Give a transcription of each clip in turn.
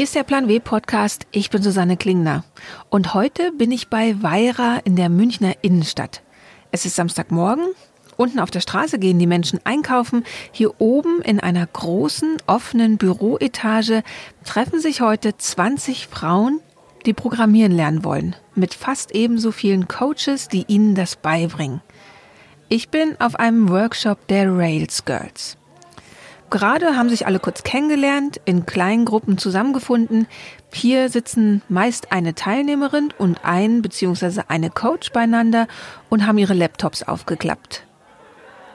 Hier ist der Plan W Podcast. Ich bin Susanne Klingner. Und heute bin ich bei Weira in der Münchner Innenstadt. Es ist Samstagmorgen. Unten auf der Straße gehen die Menschen einkaufen. Hier oben in einer großen, offenen Büroetage treffen sich heute 20 Frauen, die programmieren lernen wollen. Mit fast ebenso vielen Coaches, die ihnen das beibringen. Ich bin auf einem Workshop der Rails Girls. Gerade haben sich alle kurz kennengelernt, in kleinen Gruppen zusammengefunden. Hier sitzen meist eine Teilnehmerin und ein bzw. eine Coach beieinander und haben ihre Laptops aufgeklappt.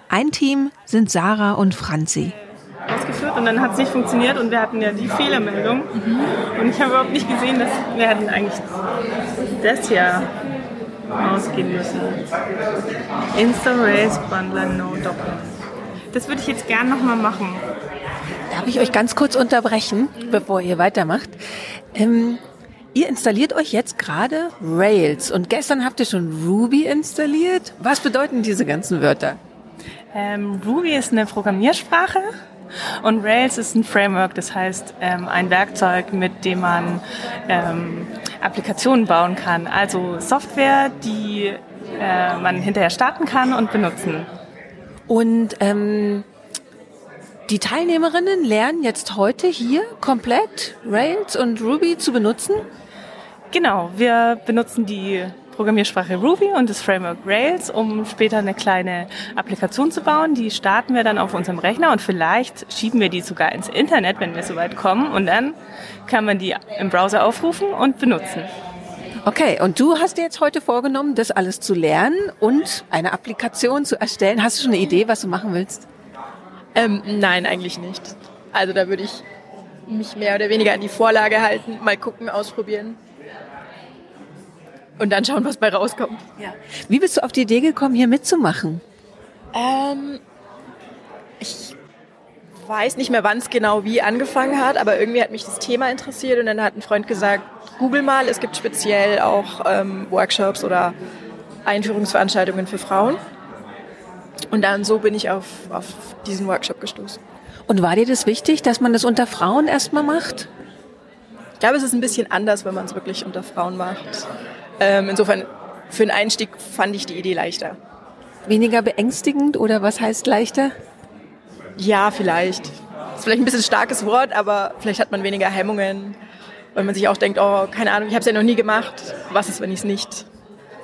Ein Team sind Sarah und Franzi. Ausgeführt und dann hat es nicht funktioniert und wir hatten ja die Fehlermeldung. Mhm. Und ich habe überhaupt nicht gesehen, dass wir hätten eigentlich das hier ausgehen müssen. Insta Race Bundler No Document. Das würde ich jetzt gern nochmal machen. Darf ich euch ganz kurz unterbrechen, bevor ihr weitermacht? Ähm, ihr installiert euch jetzt gerade Rails und gestern habt ihr schon Ruby installiert. Was bedeuten diese ganzen Wörter? Ähm, Ruby ist eine Programmiersprache und Rails ist ein Framework, das heißt ähm, ein Werkzeug, mit dem man ähm, Applikationen bauen kann. Also Software, die äh, man hinterher starten kann und benutzen. Und ähm, die Teilnehmerinnen lernen jetzt heute hier komplett Rails und Ruby zu benutzen? Genau, wir benutzen die Programmiersprache Ruby und das Framework Rails, um später eine kleine Applikation zu bauen. Die starten wir dann auf unserem Rechner und vielleicht schieben wir die sogar ins Internet, wenn wir soweit kommen. Und dann kann man die im Browser aufrufen und benutzen. Okay, und du hast dir jetzt heute vorgenommen, das alles zu lernen und eine Applikation zu erstellen. Hast du schon eine Idee, was du machen willst? Ähm, nein, eigentlich nicht. Also da würde ich mich mehr oder weniger an die Vorlage halten, mal gucken, ausprobieren und dann schauen, was bei rauskommt. Ja. Wie bist du auf die Idee gekommen, hier mitzumachen? Ähm, ich weiß nicht mehr, wann es genau wie angefangen hat, aber irgendwie hat mich das Thema interessiert und dann hat ein Freund gesagt, google mal, es gibt speziell auch ähm, Workshops oder Einführungsveranstaltungen für Frauen. Und dann so bin ich auf, auf diesen Workshop gestoßen. Und war dir das wichtig, dass man das unter Frauen erstmal macht? Ich glaube, es ist ein bisschen anders, wenn man es wirklich unter Frauen macht. Ähm, insofern, für einen Einstieg fand ich die Idee leichter. Weniger beängstigend oder was heißt leichter? Ja, vielleicht. Ist vielleicht ein bisschen ein starkes Wort, aber vielleicht hat man weniger Hemmungen, weil man sich auch denkt, oh, keine Ahnung, ich habe es ja noch nie gemacht. Was ist, wenn ich es nicht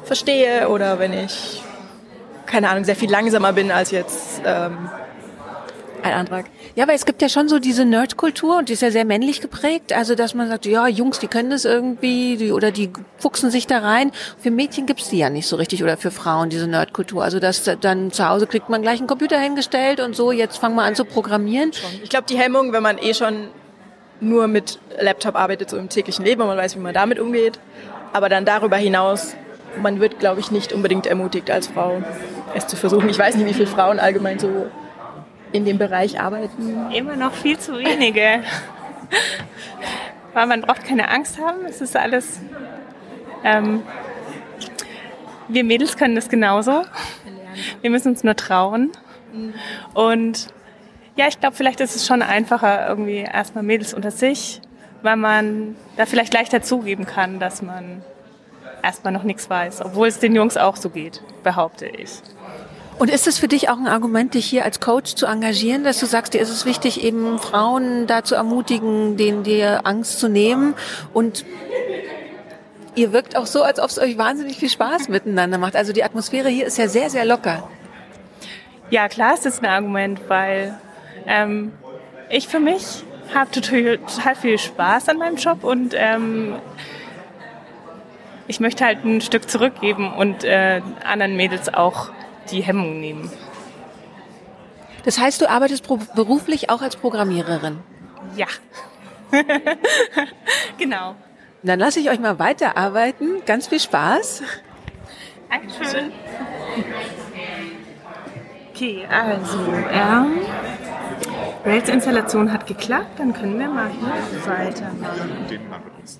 verstehe oder wenn ich, keine Ahnung, sehr viel langsamer bin als jetzt ähm, ein Antrag. Ja, aber es gibt ja schon so diese Nerdkultur und die ist ja sehr männlich geprägt. Also, dass man sagt, ja, Jungs, die können das irgendwie die, oder die fuchsen sich da rein. Für Mädchen gibt's die ja nicht so richtig oder für Frauen diese Nerdkultur. Also, dass dann zu Hause kriegt man gleich einen Computer hingestellt und so, jetzt fangen wir an zu programmieren. Ich glaube, die Hemmung, wenn man eh schon nur mit Laptop arbeitet, so im täglichen Leben und man weiß, wie man damit umgeht. Aber dann darüber hinaus, man wird, glaube ich, nicht unbedingt ermutigt als Frau, es zu versuchen. Ich weiß nicht, wie viele Frauen allgemein so in dem Bereich arbeiten. Immer noch viel zu wenige. Weil man braucht keine Angst haben. Es ist alles. Ähm, wir Mädels können das genauso. Wir müssen uns nur trauen. Und ja, ich glaube, vielleicht ist es schon einfacher, irgendwie erstmal Mädels unter sich, weil man da vielleicht leichter zugeben kann, dass man erstmal noch nichts weiß, obwohl es den Jungs auch so geht, behaupte ich. Und ist es für dich auch ein Argument, dich hier als Coach zu engagieren, dass du sagst, dir ist es wichtig, eben Frauen da zu ermutigen, denen dir Angst zu nehmen und ihr wirkt auch so, als ob es euch wahnsinnig viel Spaß miteinander macht. Also die Atmosphäre hier ist ja sehr, sehr locker. Ja, klar ist das ein Argument, weil ähm, ich für mich habe total, total, viel Spaß an meinem Job und ähm, ich möchte halt ein Stück zurückgeben und äh, anderen Mädels auch die Hemmung nehmen. Das heißt, du arbeitest beruflich auch als Programmiererin? Ja. genau. Dann lasse ich euch mal weiterarbeiten. Ganz viel Spaß. Dankeschön. Okay, also, ähm, Rails-Installation hat geklappt, dann können wir mal hier weitermachen.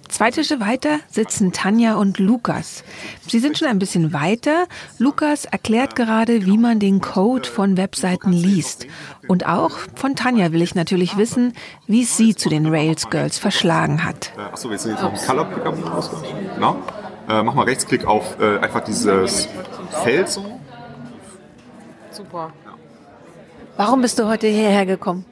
Zwei Tische weiter sitzen Tanja und Lukas. Sie sind schon ein bisschen weiter. Lukas erklärt gerade, wie man den Code von Webseiten liest. Und auch von Tanja will ich natürlich wissen, wie es sie zu den Rails Girls verschlagen hat. Äh, achso, wir sind jetzt auf dem Color Picker Genau. Äh, mach mal Rechtsklick auf äh, einfach dieses Feld so. Super. Warum bist du heute hierher gekommen?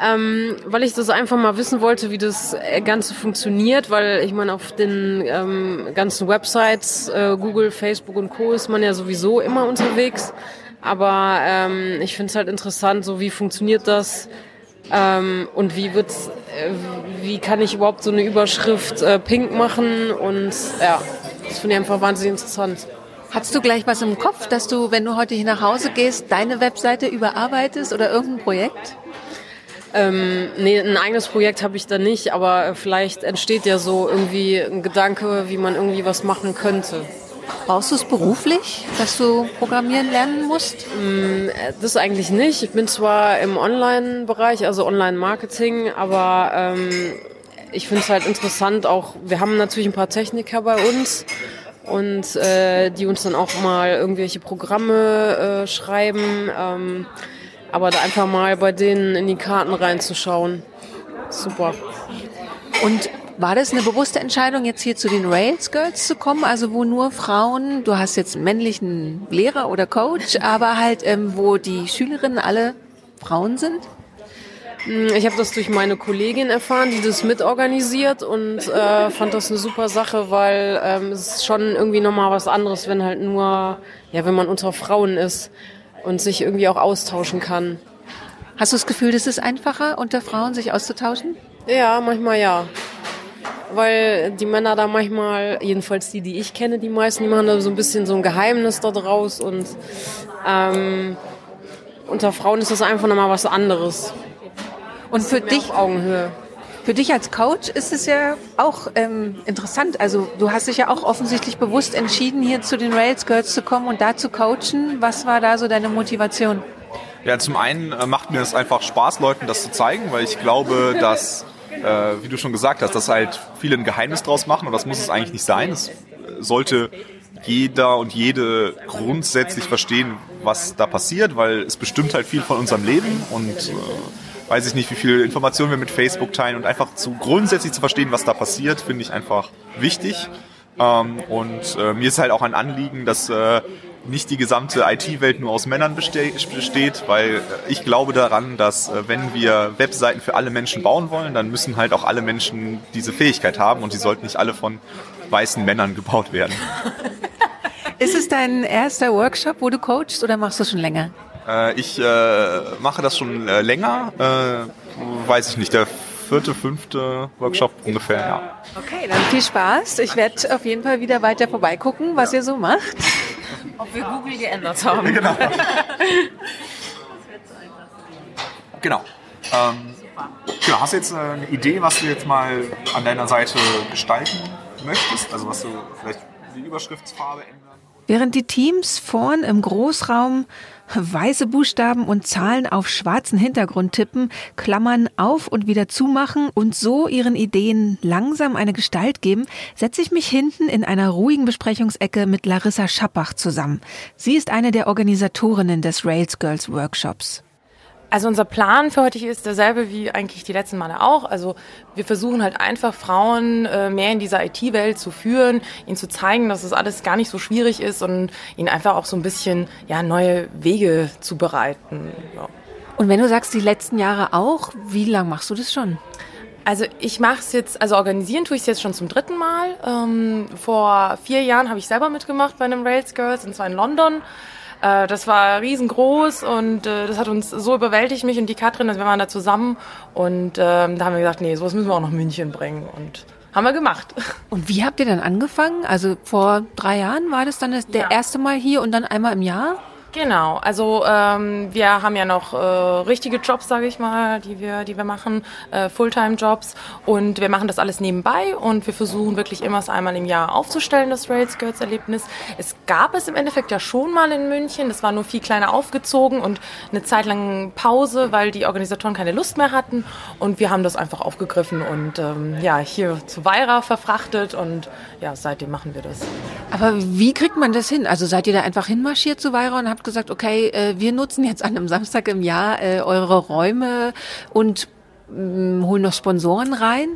Ähm, weil ich das einfach mal wissen wollte, wie das Ganze funktioniert, weil ich meine, auf den ähm, ganzen Websites, äh, Google, Facebook und Co. ist man ja sowieso immer unterwegs. Aber ähm, ich finde es halt interessant, so wie funktioniert das ähm, und wie wird's, äh, wie kann ich überhaupt so eine Überschrift äh, pink machen und ja, das finde ich einfach wahnsinnig interessant. Hast du gleich was im Kopf, dass du, wenn du heute hier nach Hause gehst, deine Webseite überarbeitest oder irgendein Projekt? Ähm, nee, ein eigenes Projekt habe ich da nicht, aber vielleicht entsteht ja so irgendwie ein Gedanke, wie man irgendwie was machen könnte. Brauchst du es beruflich, dass du programmieren lernen musst? Mm, das eigentlich nicht. Ich bin zwar im Online-Bereich, also Online-Marketing, aber ähm, ich finde es halt interessant auch, wir haben natürlich ein paar Techniker bei uns und äh, die uns dann auch mal irgendwelche Programme äh, schreiben. Ähm, aber da einfach mal bei denen in die Karten reinzuschauen. Super. Und war das eine bewusste Entscheidung, jetzt hier zu den Rails Girls zu kommen? Also wo nur Frauen, du hast jetzt einen männlichen Lehrer oder Coach, aber halt ähm, wo die Schülerinnen alle Frauen sind? Hm, ich habe das durch meine Kollegin erfahren, die das mitorganisiert und äh, fand das eine super Sache, weil ähm, es ist schon irgendwie nochmal was anderes, wenn halt nur, ja, wenn man unter Frauen ist und sich irgendwie auch austauschen kann. Hast du das Gefühl, es ist einfacher, unter Frauen sich auszutauschen? Ja, manchmal ja. Weil die Männer da manchmal, jedenfalls die, die ich kenne, die meisten, die machen da so ein bisschen so ein Geheimnis da draus und ähm, unter Frauen ist das einfach nochmal was anderes. Und für dich Augenhöhe. Für dich als Coach ist es ja auch ähm, interessant. Also du hast dich ja auch offensichtlich bewusst entschieden, hier zu den Rails Girls zu kommen und da zu coachen. Was war da so deine Motivation? Ja, zum einen äh, macht mir es einfach Spaß, Leuten das zu zeigen, weil ich glaube, dass, äh, wie du schon gesagt hast, dass halt viele ein Geheimnis draus machen und das muss es eigentlich nicht sein. Es sollte jeder und jede grundsätzlich verstehen, was da passiert, weil es bestimmt halt viel von unserem Leben und äh, weiß ich nicht, wie viele Informationen wir mit Facebook teilen und einfach zu grundsätzlich zu verstehen, was da passiert, finde ich einfach wichtig. Ähm, und äh, mir ist halt auch ein Anliegen, dass äh, nicht die gesamte IT-Welt nur aus Männern beste besteht, weil ich glaube daran, dass äh, wenn wir Webseiten für alle Menschen bauen wollen, dann müssen halt auch alle Menschen diese Fähigkeit haben und die sollten nicht alle von weißen Männern gebaut werden. Ist es dein erster Workshop, wo du coachst oder machst du schon länger? Äh, ich äh, mache das schon äh, länger, äh, weiß ich nicht, der vierte, fünfte Workshop ungefähr, ja. Okay, dann viel Spaß. Ich werde auf jeden Fall wieder weiter vorbeigucken, was ihr so macht. Ob wir Google geändert haben. Genau. genau. Ähm, genau. Hast du jetzt eine Idee, was du jetzt mal an deiner Seite gestalten möchtest? Also was du vielleicht die Überschriftsfarbe ändern? Während die Teams vorn im Großraum weiße Buchstaben und Zahlen auf schwarzen Hintergrund tippen, Klammern auf und wieder zumachen und so ihren Ideen langsam eine Gestalt geben, setze ich mich hinten in einer ruhigen Besprechungsecke mit Larissa Schappach zusammen. Sie ist eine der Organisatorinnen des Rails Girls Workshops. Also unser Plan für heute ist derselbe wie eigentlich die letzten Male auch. Also wir versuchen halt einfach Frauen äh, mehr in dieser IT-Welt zu führen, ihnen zu zeigen, dass es alles gar nicht so schwierig ist und ihnen einfach auch so ein bisschen ja neue Wege zu bereiten. Ja. Und wenn du sagst die letzten Jahre auch, wie lang machst du das schon? Also ich mache es jetzt, also organisieren tue ich es jetzt schon zum dritten Mal. Ähm, vor vier Jahren habe ich selber mitgemacht bei einem Rails Girls und zwar in London. Äh, das war riesengroß und äh, das hat uns so überwältigt, mich und die Katrin, also wir waren da zusammen und ähm, da haben wir gesagt, nee, sowas müssen wir auch nach München bringen und haben wir gemacht. Und wie habt ihr dann angefangen? Also vor drei Jahren war das dann das, der ja. erste Mal hier und dann einmal im Jahr? Genau, also ähm, wir haben ja noch äh, richtige Jobs, sage ich mal, die wir, die wir machen, äh, Fulltime-Jobs und wir machen das alles nebenbei und wir versuchen wirklich immer es einmal im Jahr aufzustellen, das Rail Skirts Erlebnis. Es gab es im Endeffekt ja schon mal in München, das war nur viel kleiner aufgezogen und eine Zeit lang Pause, weil die Organisatoren keine Lust mehr hatten und wir haben das einfach aufgegriffen und ähm, ja, hier zu Weira verfrachtet und ja, seitdem machen wir das. Aber wie kriegt man das hin? Also seid ihr da einfach hinmarschiert zu Weira und habt gesagt, okay, äh, wir nutzen jetzt an einem Samstag im Jahr äh, eure Räume und mm, holen noch Sponsoren rein?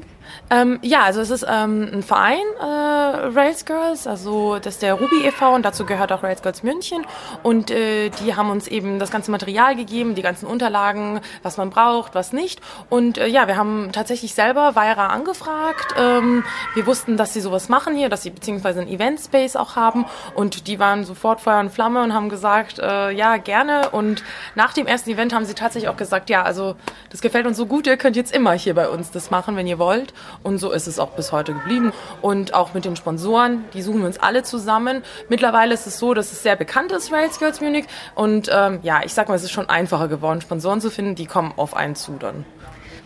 Ähm, ja, also es ist ähm, ein Verein, äh, Rails Girls, also das ist der Ruby e.V. und dazu gehört auch Rails Girls München und äh, die haben uns eben das ganze Material gegeben, die ganzen Unterlagen, was man braucht, was nicht und äh, ja, wir haben tatsächlich selber Weira angefragt. Ähm, wir wussten, dass sie sowas machen hier, dass sie beziehungsweise ein Event Space auch haben und die waren sofort Feuer und Flamme und haben gesagt, äh, ja, gerne und nach dem ersten Event haben sie tatsächlich auch gesagt, ja, also das gefällt uns so gut, ihr könnt jetzt immer hier bei uns das machen, wenn ihr wollt und so ist es auch bis heute geblieben. Und auch mit den Sponsoren, die suchen wir uns alle zusammen. Mittlerweile ist es so, dass es sehr bekannt ist, Rails Girls Munich. Und ähm, ja, ich sag mal, es ist schon einfacher geworden, Sponsoren zu finden, die kommen auf einen zu dann.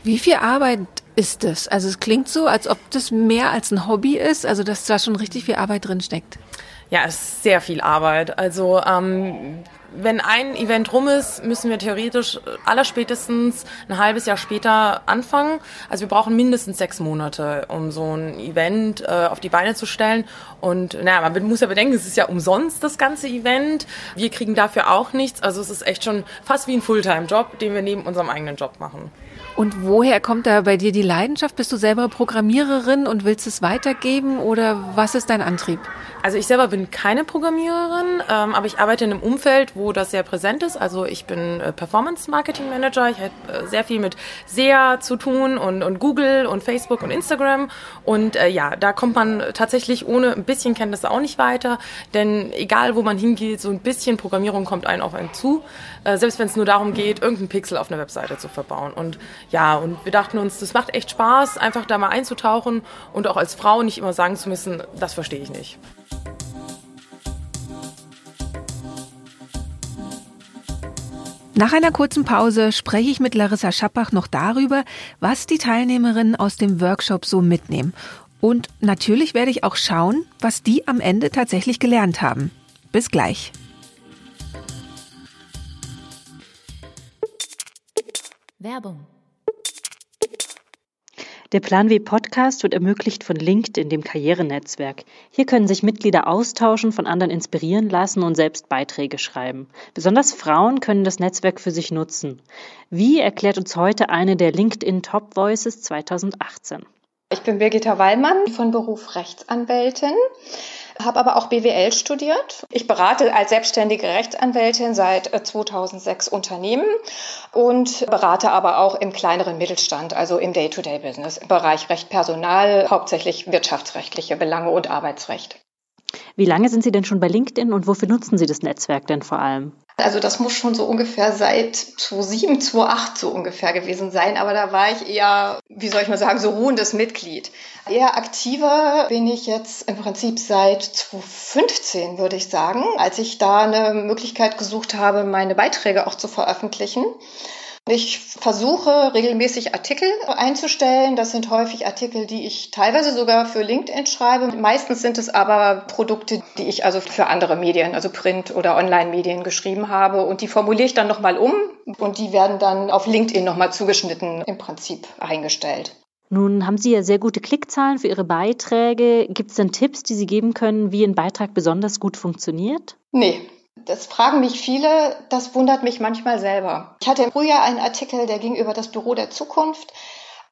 Wie viel Arbeit ist das? Also es klingt so, als ob das mehr als ein Hobby ist, also dass da schon richtig viel Arbeit drin steckt. Ja, es ist sehr viel Arbeit. Also ähm, wenn ein Event rum ist, müssen wir theoretisch allerspätestens ein halbes Jahr später anfangen. Also wir brauchen mindestens sechs Monate, um so ein Event äh, auf die Beine zu stellen. Und naja, man muss ja bedenken, es ist ja umsonst das ganze Event. Wir kriegen dafür auch nichts. Also es ist echt schon fast wie ein Fulltime-Job, den wir neben unserem eigenen Job machen. Und woher kommt da bei dir die Leidenschaft? Bist du selber Programmiererin und willst es weitergeben oder was ist dein Antrieb? Also ich selber bin keine Programmiererin, ähm, aber ich arbeite in einem Umfeld, wo das sehr präsent ist. Also ich bin äh, Performance Marketing Manager. Ich habe äh, sehr viel mit SEA zu tun und, und Google und Facebook und Instagram. Und äh, ja, da kommt man tatsächlich ohne ein bisschen Kenntnisse auch nicht weiter. Denn egal, wo man hingeht, so ein bisschen Programmierung kommt einem auf einen zu. Äh, selbst wenn es nur darum geht, irgendeinen Pixel auf einer Webseite zu verbauen. Und ja, und wir dachten uns, das macht echt Spaß, einfach da mal einzutauchen und auch als Frau nicht immer sagen zu müssen, das verstehe ich nicht. Nach einer kurzen Pause spreche ich mit Larissa Schappach noch darüber, was die Teilnehmerinnen aus dem Workshop so mitnehmen. Und natürlich werde ich auch schauen, was die am Ende tatsächlich gelernt haben. Bis gleich. Werbung der Plan W Podcast wird ermöglicht von LinkedIn, dem Karrierenetzwerk. Hier können sich Mitglieder austauschen, von anderen inspirieren lassen und selbst Beiträge schreiben. Besonders Frauen können das Netzwerk für sich nutzen. Wie erklärt uns heute eine der LinkedIn Top Voices 2018? Ich bin Birgitta Wallmann von Beruf Rechtsanwältin habe aber auch BWL studiert. Ich berate als selbstständige Rechtsanwältin seit 2006 äh, Unternehmen und berate aber auch im kleineren Mittelstand, also im Day-to-Day-Business, im Bereich Recht Personal, hauptsächlich wirtschaftsrechtliche Belange und Arbeitsrecht. Wie lange sind Sie denn schon bei LinkedIn und wofür nutzen Sie das Netzwerk denn vor allem? Also das muss schon so ungefähr seit 2007, 2008 so ungefähr gewesen sein. Aber da war ich eher, wie soll ich mal sagen, so ruhendes Mitglied. Eher aktiver bin ich jetzt im Prinzip seit 2015, würde ich sagen, als ich da eine Möglichkeit gesucht habe, meine Beiträge auch zu veröffentlichen. Ich versuche regelmäßig Artikel einzustellen. Das sind häufig Artikel, die ich teilweise sogar für LinkedIn schreibe. Meistens sind es aber Produkte, die ich also für andere Medien, also Print- oder Online-Medien geschrieben habe. Und die formuliere ich dann nochmal um und die werden dann auf LinkedIn nochmal zugeschnitten im Prinzip eingestellt. Nun haben Sie ja sehr gute Klickzahlen für Ihre Beiträge. Gibt es denn Tipps, die Sie geben können, wie ein Beitrag besonders gut funktioniert? Nee, das fragen mich viele, das wundert mich manchmal selber. Ich hatte im Frühjahr einen Artikel, der ging über das Büro der Zukunft.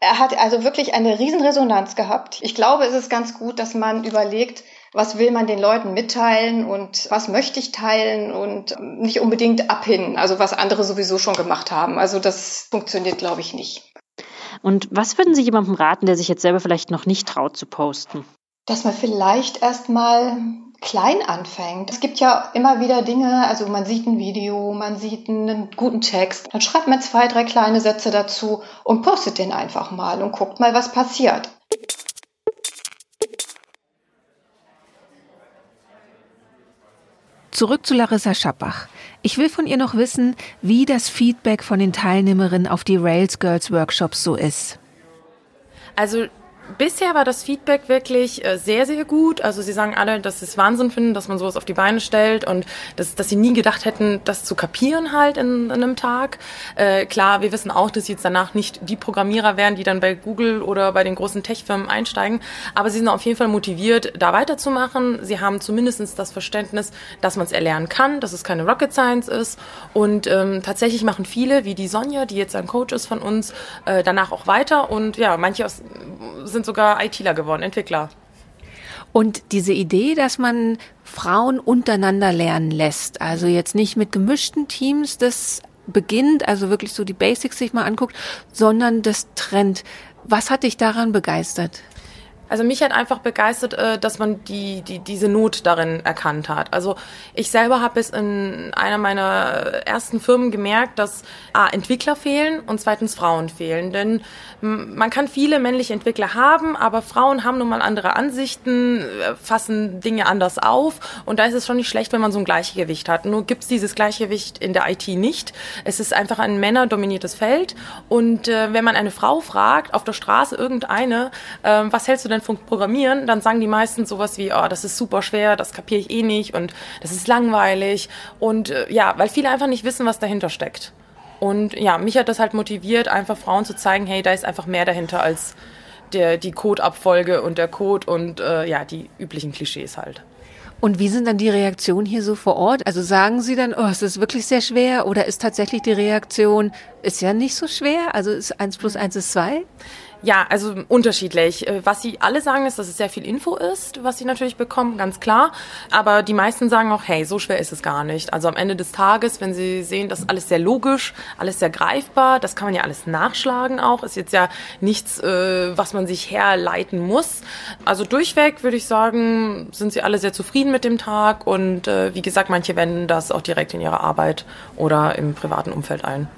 Er hat also wirklich eine Riesenresonanz gehabt. Ich glaube, es ist ganz gut, dass man überlegt, was will man den Leuten mitteilen und was möchte ich teilen und nicht unbedingt abhinnen, also was andere sowieso schon gemacht haben. Also das funktioniert, glaube ich, nicht. Und was würden Sie jemandem raten, der sich jetzt selber vielleicht noch nicht traut zu posten? Dass man vielleicht erstmal klein anfängt. Es gibt ja immer wieder Dinge, also man sieht ein Video, man sieht einen guten Text, dann schreibt man zwei, drei kleine Sätze dazu und postet den einfach mal und guckt mal, was passiert. Zurück zu Larissa Schappach. Ich will von ihr noch wissen, wie das Feedback von den Teilnehmerinnen auf die Rails Girls Workshops so ist. Also Bisher war das Feedback wirklich äh, sehr, sehr gut. Also sie sagen alle, dass sie es Wahnsinn finden, dass man sowas auf die Beine stellt und dass, dass sie nie gedacht hätten, das zu kapieren halt in, in einem Tag. Äh, klar, wir wissen auch, dass sie jetzt danach nicht die Programmierer wären, die dann bei Google oder bei den großen Tech-Firmen einsteigen. Aber sie sind auf jeden Fall motiviert, da weiterzumachen. Sie haben zumindest das Verständnis, dass man es erlernen kann, dass es keine Rocket Science ist. Und ähm, tatsächlich machen viele, wie die Sonja, die jetzt ein Coach ist von uns, äh, danach auch weiter. Und ja, manche aus, sind sogar ITler geworden, Entwickler. Und diese Idee, dass man Frauen untereinander lernen lässt, also jetzt nicht mit gemischten Teams, das beginnt, also wirklich so die Basics sich mal anguckt, sondern das Trend. Was hat dich daran begeistert? Also mich hat einfach begeistert, äh, dass man die, die, diese Not darin erkannt hat. Also ich selber habe es in einer meiner ersten Firmen gemerkt, dass A, Entwickler fehlen und zweitens Frauen fehlen. Denn man kann viele männliche Entwickler haben, aber Frauen haben nun mal andere Ansichten, äh, fassen Dinge anders auf und da ist es schon nicht schlecht, wenn man so ein Gleichgewicht hat. Nur gibt es dieses Gleichgewicht in der IT nicht. Es ist einfach ein männerdominiertes Feld und äh, wenn man eine Frau fragt, auf der Straße irgendeine, äh, was hältst du denn vom Programmieren, dann sagen die meisten sowas wie, oh, das ist super schwer, das kapiere ich eh nicht und das ist langweilig und äh, ja, weil viele einfach nicht wissen, was dahinter steckt. Und ja, mich hat das halt motiviert, einfach Frauen zu zeigen, hey, da ist einfach mehr dahinter als der, die Codeabfolge und der Code und äh, ja, die üblichen Klischees halt. Und wie sind dann die Reaktionen hier so vor Ort? Also sagen Sie dann, oh, es ist wirklich sehr schwer oder ist tatsächlich die Reaktion, ist ja nicht so schwer, also ist eins plus eins ist zwei? Ja, also unterschiedlich. Äh, was sie alle sagen, ist, dass es sehr viel Info ist, was sie natürlich bekommen, ganz klar. Aber die meisten sagen auch, hey, so schwer ist es gar nicht. Also am Ende des Tages, wenn sie sehen, das ist alles sehr logisch, alles sehr greifbar, das kann man ja alles nachschlagen auch. Ist jetzt ja nichts, äh, was man sich herleiten muss. Also durchweg würde ich sagen, sind sie alle sehr zufrieden mit dem Tag und äh, wie gesagt, manche wenden das auch direkt in ihrer Arbeit oder im privaten Umfeld ein.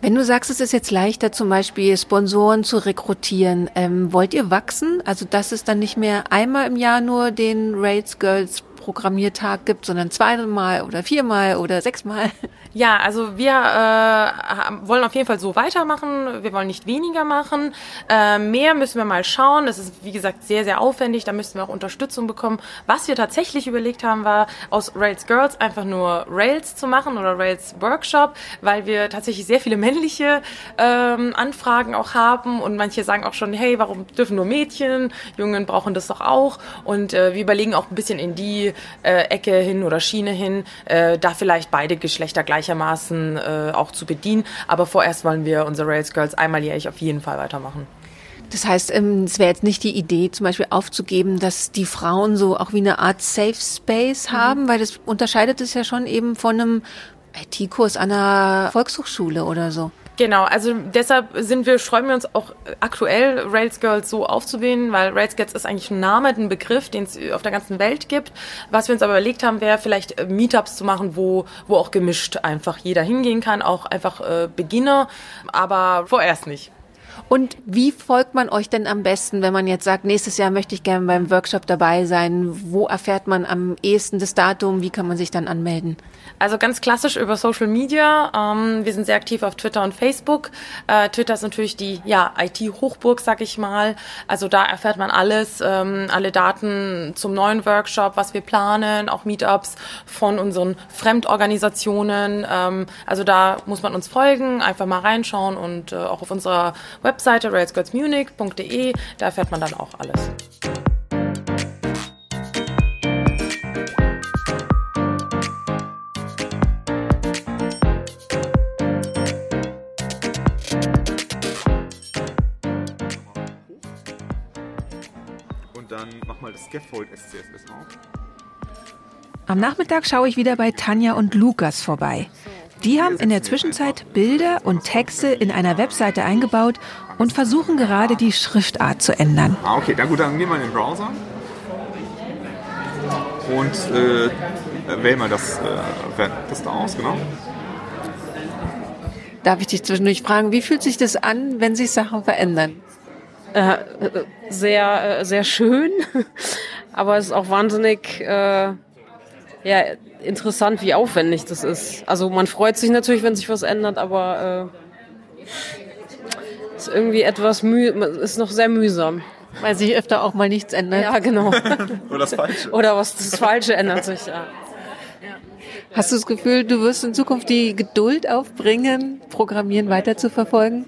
Wenn du sagst, es ist jetzt leichter, zum Beispiel Sponsoren zu rekrutieren, ähm, wollt ihr wachsen? Also, dass es dann nicht mehr einmal im Jahr nur den Rails Girls Programmiertag gibt, sondern zweimal oder viermal oder sechsmal? Ja, also wir äh, wollen auf jeden Fall so weitermachen. Wir wollen nicht weniger machen. Äh, mehr müssen wir mal schauen. Das ist, wie gesagt, sehr, sehr aufwendig. Da müssen wir auch Unterstützung bekommen. Was wir tatsächlich überlegt haben, war aus Rails Girls einfach nur Rails zu machen oder Rails Workshop, weil wir tatsächlich sehr viele männliche ähm, Anfragen auch haben und manche sagen auch schon, hey, warum dürfen nur Mädchen? Jungen brauchen das doch auch. Und äh, wir überlegen auch ein bisschen in die äh, Ecke hin oder Schiene hin, äh, da vielleicht beide Geschlechter gleichermaßen äh, auch zu bedienen. Aber vorerst wollen wir unsere Rails Girls einmal jährlich auf jeden Fall weitermachen. Das heißt, ähm, es wäre jetzt nicht die Idee, zum Beispiel aufzugeben, dass die Frauen so auch wie eine Art Safe Space mhm. haben, weil das unterscheidet es ja schon eben von einem IT-Kurs an einer Volkshochschule oder so. Genau, also deshalb sind wir, sträuben wir uns auch aktuell Rails Girls so aufzuwählen, weil Rails Girls ist eigentlich ein Name, ein Begriff, den es auf der ganzen Welt gibt. Was wir uns aber überlegt haben, wäre vielleicht äh, Meetups zu machen, wo, wo auch gemischt einfach jeder hingehen kann, auch einfach äh, Beginner, aber vorerst nicht. Und wie folgt man euch denn am besten, wenn man jetzt sagt, nächstes Jahr möchte ich gerne beim Workshop dabei sein? Wo erfährt man am ehesten das Datum? Wie kann man sich dann anmelden? Also ganz klassisch über Social Media. Ähm, wir sind sehr aktiv auf Twitter und Facebook. Äh, Twitter ist natürlich die ja, IT-Hochburg, sag ich mal. Also da erfährt man alles, ähm, alle Daten zum neuen Workshop, was wir planen, auch Meetups von unseren Fremdorganisationen. Ähm, also da muss man uns folgen, einfach mal reinschauen und äh, auch auf unserer Webseite railsgirlsmunich.de, da erfährt man dann auch alles. dann mach mal das Scaffold SCSS auf. Am Nachmittag schaue ich wieder bei Tanja und Lukas vorbei. Die haben in der Zwischenzeit Bilder und Texte in einer Webseite eingebaut und versuchen gerade die Schriftart zu ändern. Ah, okay, dann gut, dann nehmen wir den Browser und äh, wählen wir das, äh, das da aus, genau. Darf ich dich zwischendurch fragen, wie fühlt sich das an, wenn sich Sachen verändern? Äh, sehr, äh, sehr schön, aber es ist auch wahnsinnig äh, ja, interessant, wie aufwendig das ist. Also man freut sich natürlich, wenn sich was ändert, aber äh, ist irgendwie etwas müh ist noch sehr mühsam. Weil sich öfter auch mal nichts ändert. Ja, genau. Oder das Falsche. Oder was das Falsche ändert sich, ja. Hast du das Gefühl, du wirst in Zukunft die Geduld aufbringen, Programmieren weiter zu verfolgen?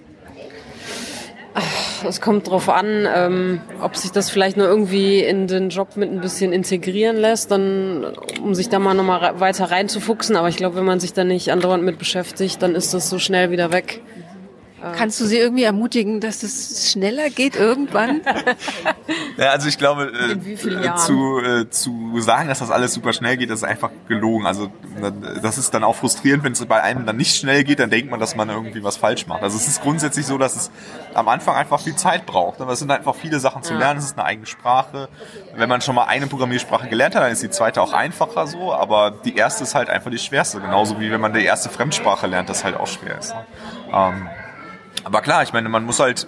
Es kommt drauf an, ähm, ob sich das vielleicht nur irgendwie in den Job mit ein bisschen integrieren lässt, dann, um sich da mal nochmal weiter reinzufuchsen. Aber ich glaube, wenn man sich da nicht andauernd mit beschäftigt, dann ist das so schnell wieder weg. Kannst du sie irgendwie ermutigen, dass es schneller geht irgendwann? Ja, also ich glaube, äh, äh, zu, äh, zu sagen, dass das alles super schnell geht, das ist einfach gelogen. Also äh, das ist dann auch frustrierend, wenn es bei einem dann nicht schnell geht, dann denkt man, dass man irgendwie was falsch macht. Also es ist grundsätzlich so, dass es am Anfang einfach viel Zeit braucht. Aber es sind einfach viele Sachen zu lernen, es ist eine eigene Sprache. Wenn man schon mal eine Programmiersprache gelernt hat, dann ist die zweite auch einfacher so, aber die erste ist halt einfach die schwerste. Genauso wie wenn man die erste Fremdsprache lernt, das halt auch schwer ist. Ne? Ähm, aber klar, ich meine, man muss halt,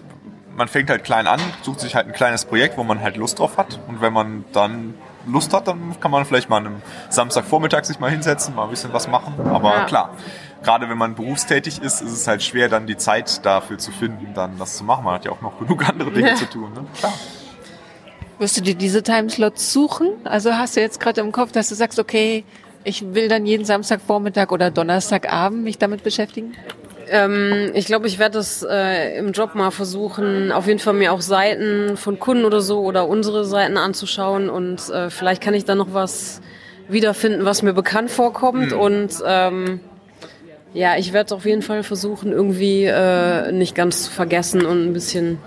man fängt halt klein an, sucht sich halt ein kleines Projekt, wo man halt Lust drauf hat. Und wenn man dann Lust hat, dann kann man vielleicht mal an einem Samstagvormittag sich mal hinsetzen, mal ein bisschen was machen. Aber Ja. klar, gerade wenn man berufstätig ist, ist es halt schwer, dann die Zeit dafür zu finden, dann das zu machen. Man hat ja auch noch genug andere Dinge Ja. zu tun. Ne? Klar. Wirst du dir diese Timeslots suchen? Also hast du jetzt gerade im Kopf, dass du sagst, okay, ich will dann jeden Samstagvormittag oder Donnerstagabend mich damit beschäftigen? Ähm, ich glaube, ich werde das äh, im Job mal versuchen, auf jeden Fall mir auch Seiten von Kunden oder so oder unsere Seiten anzuschauen und äh, vielleicht kann ich dann noch was wiederfinden, was mir bekannt vorkommt und ähm, ja, ich werde auf jeden Fall versuchen, irgendwie äh, nicht ganz zu vergessen und ein bisschen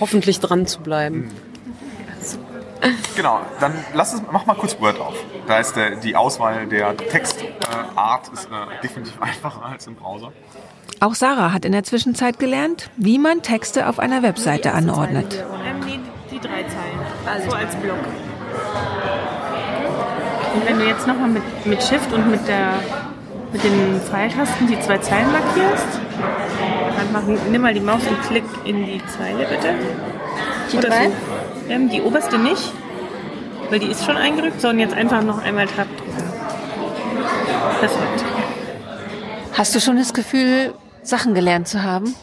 hoffentlich dran zu bleiben. Genau, dann lass uns, mach mal kurz Word auf. Da ist der, die Auswahl der Textart äh, ist äh, definitiv einfacher als im Browser. Auch Sarah hat in der Zwischenzeit gelernt, wie man Texte auf einer Webseite anordnet. Ähm, die drei Zeilen. So als Block. Und wenn du jetzt nochmal mit, mit Shift und mit, der, mit den Pfeiltasten die zwei Zeilen markierst, einfach nimm mal die Maus und klick in die Zeile bitte. Die drei? Ähm, die oberste nicht, weil die ist schon eingerückt, sondern jetzt einfach noch einmal Tab drücken. Perfekt. Hast du schon das Gefühl, Sachen gelernt zu haben?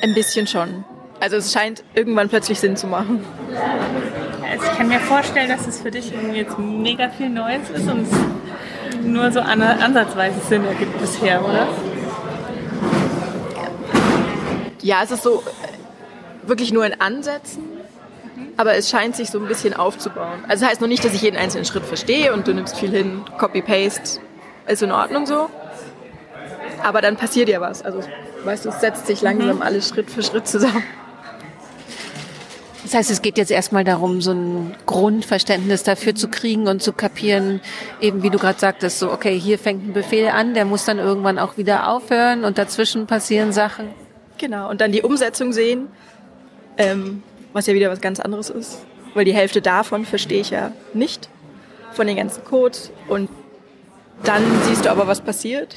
Ein bisschen schon. Also es scheint irgendwann plötzlich Sinn zu machen. Also ich kann mir vorstellen, dass es für dich irgendwie jetzt mega viel Neues ist und es nur so an, ansatzweise Sinn ergibt bisher, oder? Ja, es ist so äh, wirklich nur in Ansätzen, aber es scheint sich so ein bisschen aufzubauen. Also das heißt noch nicht, dass ich jeden einzelnen Schritt verstehe und du nimmst viel hin, Copy-Paste, ist in Ordnung so. Aber dann passiert ja was. Also weißt du, es setzt sich langsam alles Schritt für Schritt zusammen. Das heißt, es geht jetzt erstmal darum, so ein Grundverständnis dafür zu kriegen und zu kapieren, eben wie du gerade sagtest, so, okay, hier fängt ein Befehl an, der muss dann irgendwann auch wieder aufhören und dazwischen passieren Sachen. Genau, und dann die Umsetzung sehen, ähm, was ja wieder was ganz anderes ist. Weil die Hälfte davon verstehe ich ja nicht, von den ganzen Codes. Und dann siehst du aber, was passiert.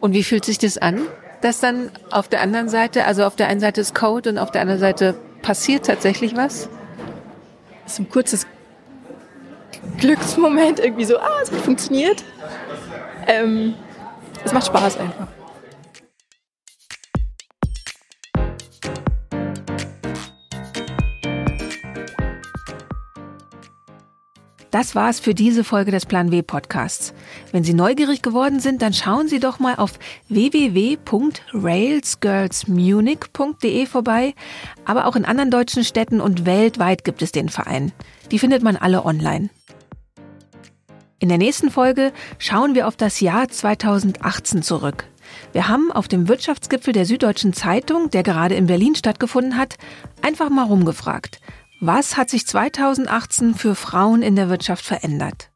Und wie fühlt sich das an, dass dann auf der anderen Seite, also auf der einen Seite ist Code und auf der anderen Seite passiert tatsächlich was? Das ist ein kurzes Glücksmoment, irgendwie so, ah, es hat funktioniert. Ähm, es macht Spaß einfach. Das war's für diese Folge des Plan W Podcasts. Wenn Sie neugierig geworden sind, dann schauen Sie doch mal auf www.railsgirlsmunich.de vorbei. Aber auch in anderen deutschen Städten und weltweit gibt es den Verein. Die findet man alle online. In der nächsten Folge schauen wir auf das Jahr 2018 zurück. Wir haben auf dem Wirtschaftsgipfel der Süddeutschen Zeitung, der gerade in Berlin stattgefunden hat, einfach mal rumgefragt. Was hat sich 2018 für Frauen in der Wirtschaft verändert?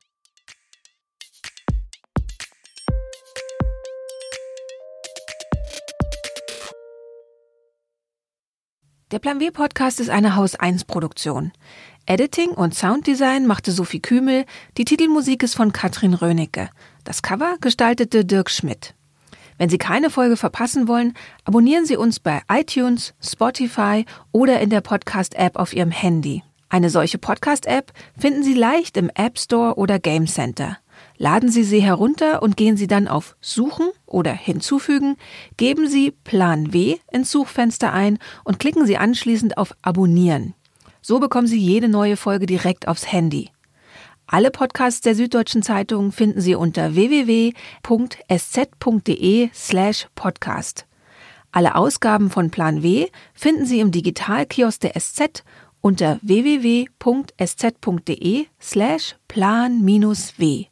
Der Plan W Podcast ist eine Haus 1 Produktion. Editing und Sounddesign machte Sophie Kümel, die Titelmusik ist von Katrin Rönecke. Das Cover gestaltete Dirk Schmidt. Wenn Sie keine Folge verpassen wollen, abonnieren Sie uns bei iTunes, Spotify oder in der Podcast-App auf Ihrem Handy. Eine solche Podcast-App finden Sie leicht im App Store oder Game Center. Laden Sie sie herunter und gehen Sie dann auf Suchen oder Hinzufügen, geben Sie Plan W ins Suchfenster ein und klicken Sie anschließend auf Abonnieren. So bekommen Sie jede neue Folge direkt aufs Handy. Alle Podcasts der Süddeutschen Zeitung finden Sie unter www.sz.de slash podcast. Alle Ausgaben von Plan W finden Sie im Digitalkiosk der SZ unter www.sz.de slash plan-w.